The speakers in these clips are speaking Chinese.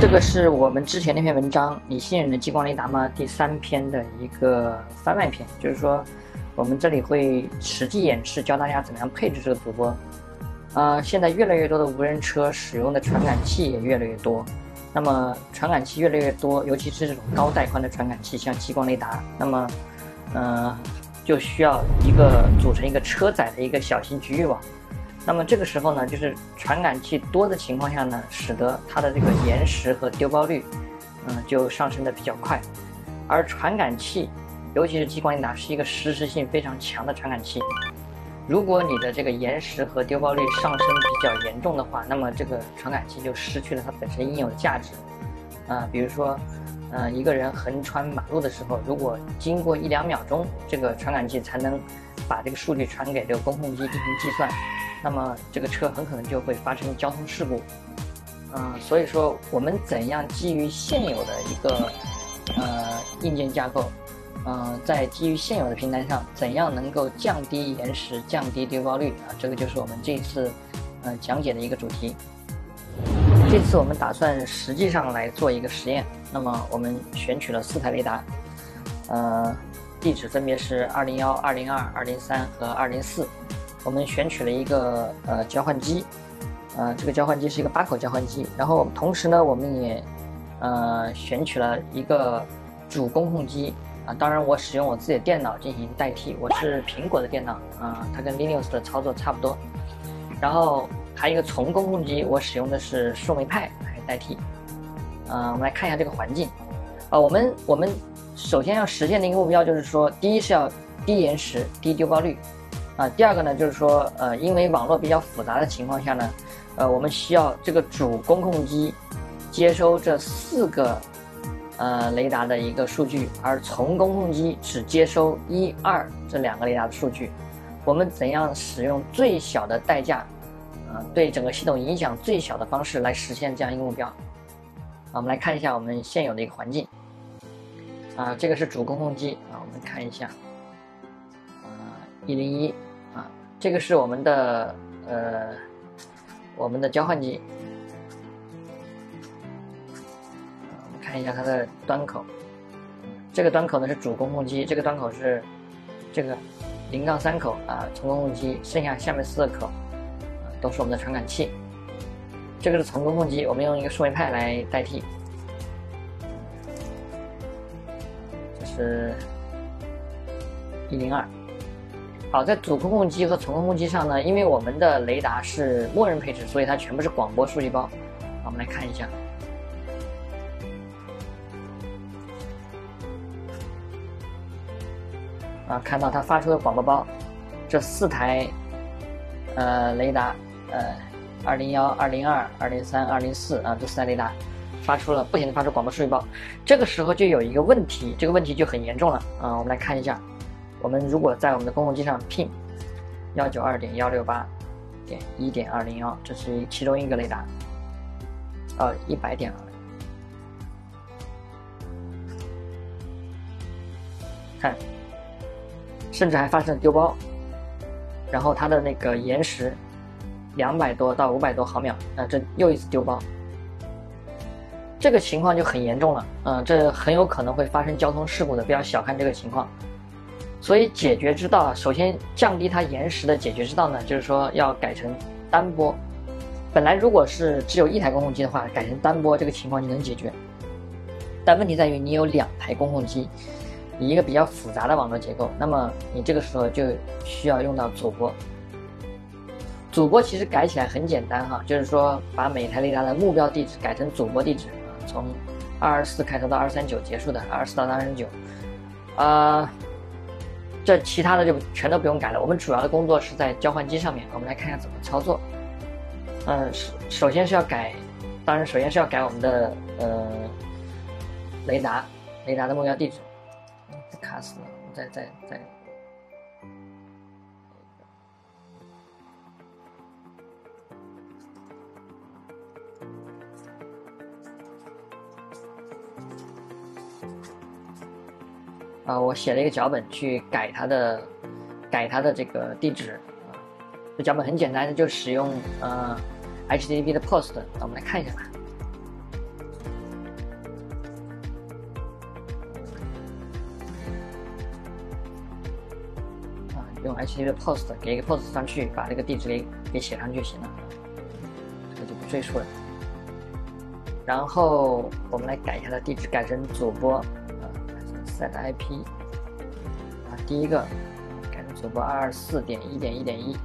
这个是我们之前那篇文章“你信任的激光雷达吗”第三篇的一个番外篇，就是说，我们这里会实际演示教大家怎么样配置这个主播。呃，现在越来越多的无人车使用的传感器也越来越多，那么传感器越来越多，尤其是这种高带宽的传感器，像激光雷达，那么，呃，就需要一个组成一个车载的一个小型局域网。那么这个时候呢，就是传感器多的情况下呢，使得它的这个延时和丢包率，嗯，就上升的比较快。而传感器，尤其是激光雷达，是一个实时性非常强的传感器。如果你的这个延时和丢包率上升比较严重的话，那么这个传感器就失去了它本身应有的价值。啊，比如说，呃，一个人横穿马路的时候，如果经过一两秒钟，这个传感器才能把这个数据传给这个公控机进行计算。那么这个车很可能就会发生交通事故，嗯，所以说我们怎样基于现有的一个呃硬件架构，嗯，在基于现有的平台上，怎样能够降低延时、降低丢包率啊？这个就是我们这次呃讲解的一个主题。这次我们打算实际上来做一个实验，那么我们选取了四台雷达，呃，地址分别是二零幺、二零二、二零三和二零四。我们选取了一个呃交换机，呃，这个交换机是一个八口交换机。然后同时呢，我们也呃选取了一个主公控机啊。当然，我使用我自己的电脑进行代替，我是苹果的电脑啊，它跟 Linux 的操作差不多。然后还有一个从公控机，我使用的是树莓派来代替。嗯，我们来看一下这个环境。啊，我们我们首先要实现的一个目标就是说，第一是要低延时、低丢包率。啊，第二个呢，就是说，呃，因为网络比较复杂的情况下呢，呃，我们需要这个主公控机接收这四个呃雷达的一个数据，而从公控机只接收一二这两个雷达的数据。我们怎样使用最小的代价，呃，对整个系统影响最小的方式来实现这样一个目标？啊，我们来看一下我们现有的一个环境。啊，这个是主公控机啊，我们看一下，啊，一零一。这个是我们的呃，我们的交换机，我们看一下它的端口，这个端口呢是主公控机，这个端口是这个零杠三口啊，从公控机，剩下下面四个口啊都是我们的传感器，这个是从公控机，我们用一个树莓派来代替，这是一零二。好，在主控控机和从控控机上呢，因为我们的雷达是默认配置，所以它全部是广播数据包。我们来看一下，啊，看到它发出的广播包，这四台呃雷达，呃，二零幺、二零二、二零三、二零四啊，这四台雷达发出了不停的发出广播数据包。这个时候就有一个问题，这个问题就很严重了啊，我们来看一下。我们如果在我们的公共机上 pin 幺九二点幺六八点一点二零幺，这是其中一个雷达，呃，一百点二，看，甚至还发生了丢包，然后它的那个延时两百多到五百多毫秒，啊，这又一次丢包，这个情况就很严重了，嗯，这很有可能会发生交通事故的，不要小看这个情况。所以解决之道啊，首先降低它延时的解决之道呢，就是说要改成单播。本来如果是只有一台公控机的话，改成单播这个情况就能解决。但问题在于你有两台公控机，一个比较复杂的网络结构，那么你这个时候就需要用到主播。主播其实改起来很简单哈，就是说把每台雷达的目标地址改成主播地址啊，从二二四开头到二三九结束的，二四到二三九，啊。这其他的就全都不用改了。我们主要的工作是在交换机上面。我们来看一下怎么操作。嗯，首首先是要改，当然首先是要改我们的呃雷达，雷达的目标地址。卡死了，再再再。啊，我写了一个脚本去改它的，改它的这个地址。这脚本很简单，就使用呃 HTTP 的 POST。那我们来看一下吧。啊，用 HTTP 的 POST 给一个 POST 上去，把这个地址给给写上去就行了。这个就不赘述了。然后我们来改一下它的地址，改成主播啊，set IP 啊，第一个改成主播二二四点一点一点一，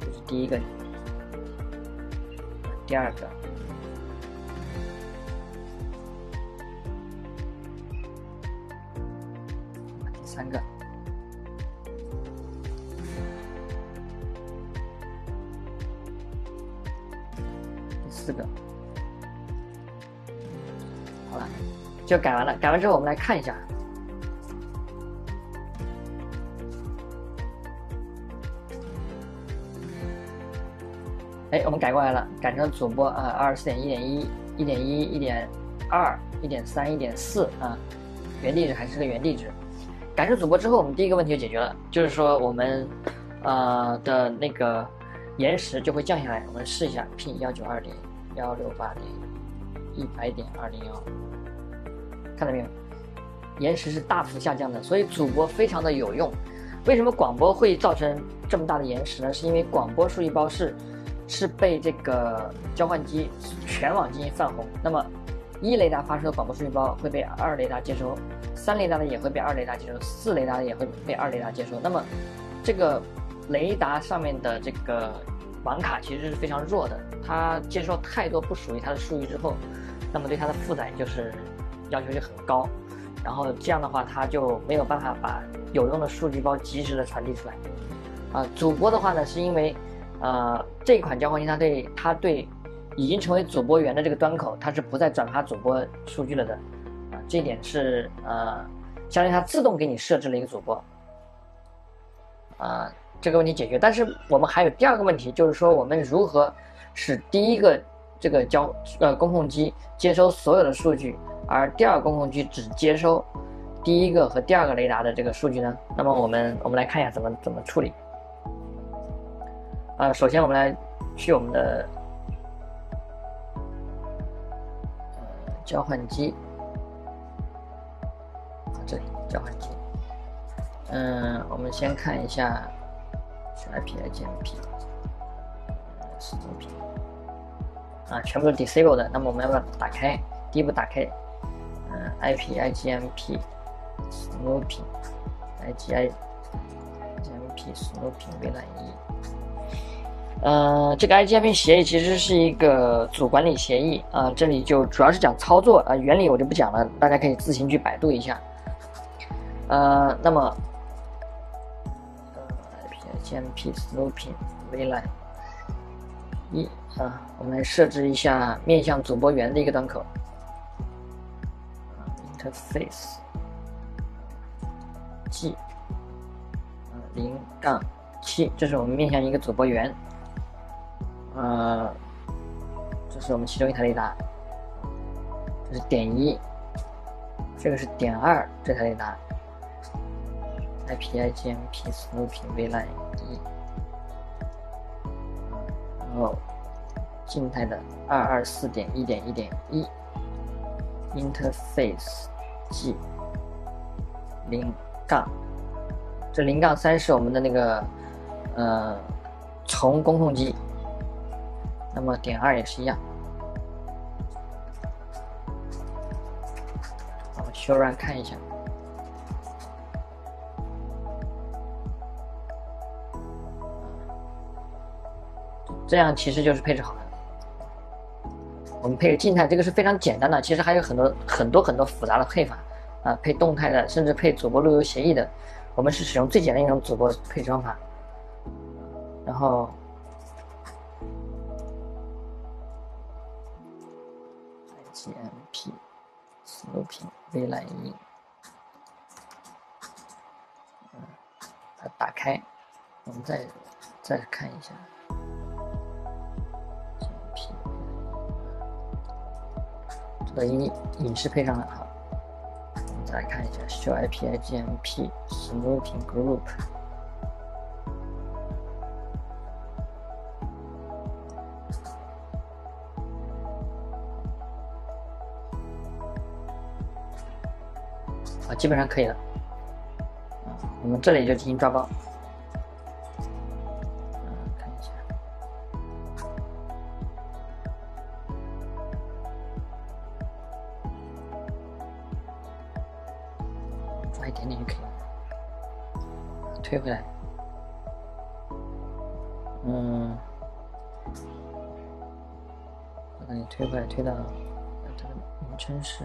这是第一个，第二个。第三个，第四个，好了，就改完了。改完之后，我们来看一下。我们改过来了，改成主播啊，二十四点一点一、一点一、一点二、一点三、一点四啊，原地址还是个原地址。改成主播之后，我们第一个问题就解决了，就是说我们，呃的那个延时就会降下来。我们试一下，P 幺九二点幺六八点一百点二零幺，看到没有？延时是大幅下降的，所以主播非常的有用。为什么广播会造成这么大的延时呢？是因为广播数据包是是被这个交换机全网进行泛红，那么。一雷达发射的广播数据包会被二雷达接收，三雷达的也会被二雷达接收，四雷达的也会被二雷达接收。那么，这个雷达上面的这个网卡其实是非常弱的，它接收太多不属于它的数据之后，那么对它的负载就是要求就很高，然后这样的话它就没有办法把有用的数据包及时的传递出来。啊，主播的话呢，是因为，呃，这款交换机它对它对。已经成为主播源的这个端口，它是不再转发主播数据了的，啊，这一点是呃，相当于它自动给你设置了一个主播，啊，这个问题解决。但是我们还有第二个问题，就是说我们如何使第一个这个交呃公控机接收所有的数据，而第二个公控机只接收第一个和第二个雷达的这个数据呢？那么我们我们来看一下怎么怎么处理。啊，首先我们来去我们的。交换机，这里交换机。嗯，我们先看一下 IP、IGMP、是组播啊，全部是 disable 的。那么我们要不要打开？第一步打开，嗯，IP、IGMP、Snooping、IGI、IGMP、Snooping 微软一。呃，这个 IGMP 协议其实是一个组管理协议啊，这里就主要是讲操作啊，原理我就不讲了，大家可以自行去百度一下。呃，那么，呃，IGMP Snooping VLAN 一啊，我们来设置一下面向主播源的一个端口，Interface G 零杠七，这是我们面向一个主播源。呃，这是我们其中一台雷达，这是点一，这个是点二，这台雷达，IP IGMP Snooping VLAN 一，然后静态的二二四点一点一点一，Interface G 零杠，这零杠三是我们的那个呃从工控机。那么点二也是一样，我们修 run 看一下，这样其实就是配置好了。我们配个静态，这个是非常简单的，其实还有很多很多很多复杂的配法啊，配动态的，甚至配主播路由协议的，我们是使用最简单一种主播配置方法，然后。GMP Snooping 微蓝音，嗯，它打开，我们再再看一下 GMP，这个音影视配上了好，我们再来看一下 Show IP IGMP Snooping Group。基本上可以了。我们这里就进行抓包。看一下。抓一点点就可以了。推回来。我把你推回来，推到，它的名称是。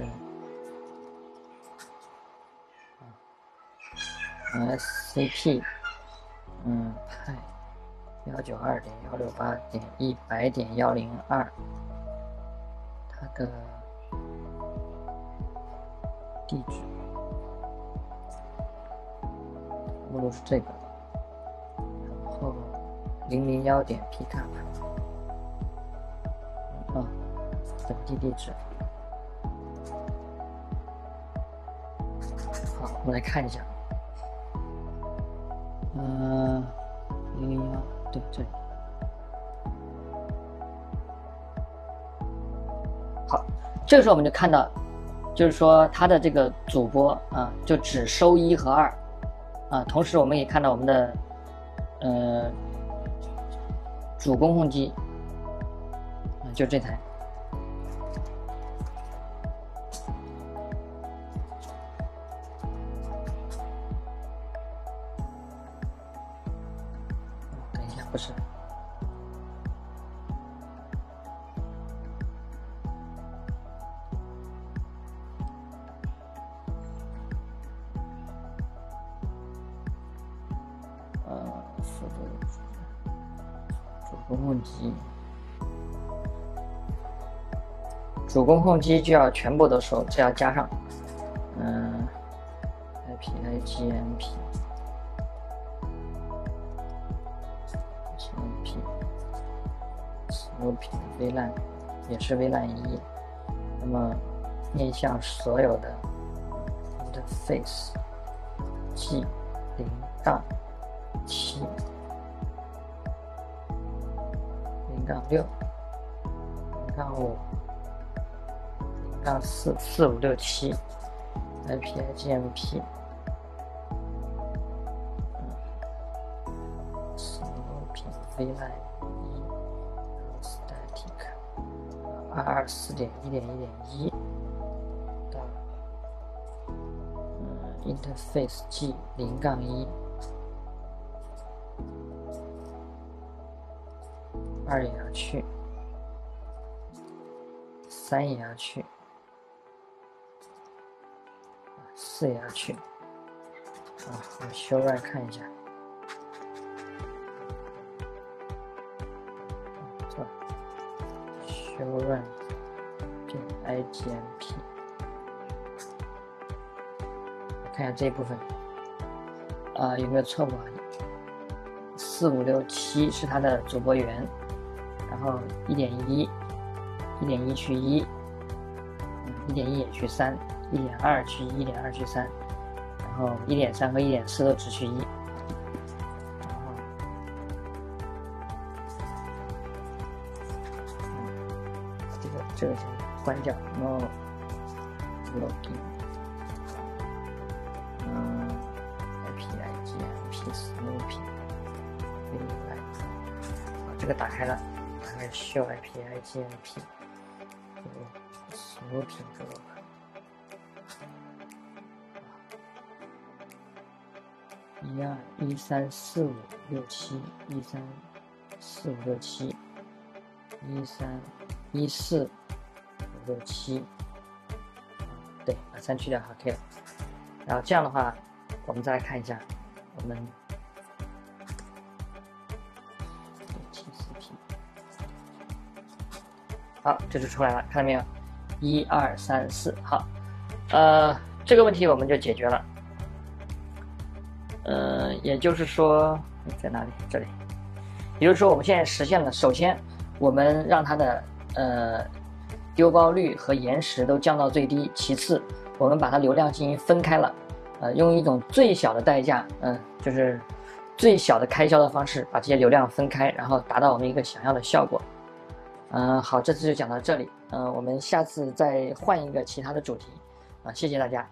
SCP，嗯，派幺九二点幺六八点一百点幺零二，它的地址目录是这个，然后零零幺点 pcap，啊，本地地址。好，我们来看一下。嗯，零零幺，对，这里。好，这个时候我们就看到，就是说它的这个主播啊，就只收一和二，啊，同时我们也看到我们的，呃，主公控机，啊，就这台。公控机，主公控机就要全部都收，这要加上，嗯，IP IGMP。物品 VLAN 也是 VLAN 一，那么面向所有的 interface G 零杠七。杠六零杠五零杠四四五六七 IP IGMP 物品微 LAN。二二四点一点一点一到嗯，interface G 零杠一，二也要去，三也要去，四也要去，啊，我修 r 看一下。修 run 点 IGMP，看一下这一部分啊有没有错误啊？四五六七是它的主播源，然后一点一，一点一去一，一点一也去三，一点二去一，点二去三，然后一点三和一点四都只去一。然后这个先关掉然后 login，嗯，IP IGMP Snoopy，另外，啊，这个打开了，打开 show IP IGMP，这个 Snoopy 这个，一二一三四五六七，一三四五六七，一三一四五。六七，对，把三去掉好，可以了。然后这样的话，我们再来看一下，我们好，这就出来了，看到没有？一二三四，好，呃，这个问题我们就解决了。嗯，也就是说，在哪里？这里。也就是说，我们现在实现了，首先我们让它的呃。丢包率和延时都降到最低。其次，我们把它流量进行分开了，呃，用一种最小的代价，嗯，就是最小的开销的方式，把这些流量分开，然后达到我们一个想要的效果。嗯，好，这次就讲到这里，嗯，我们下次再换一个其他的主题，啊，谢谢大家。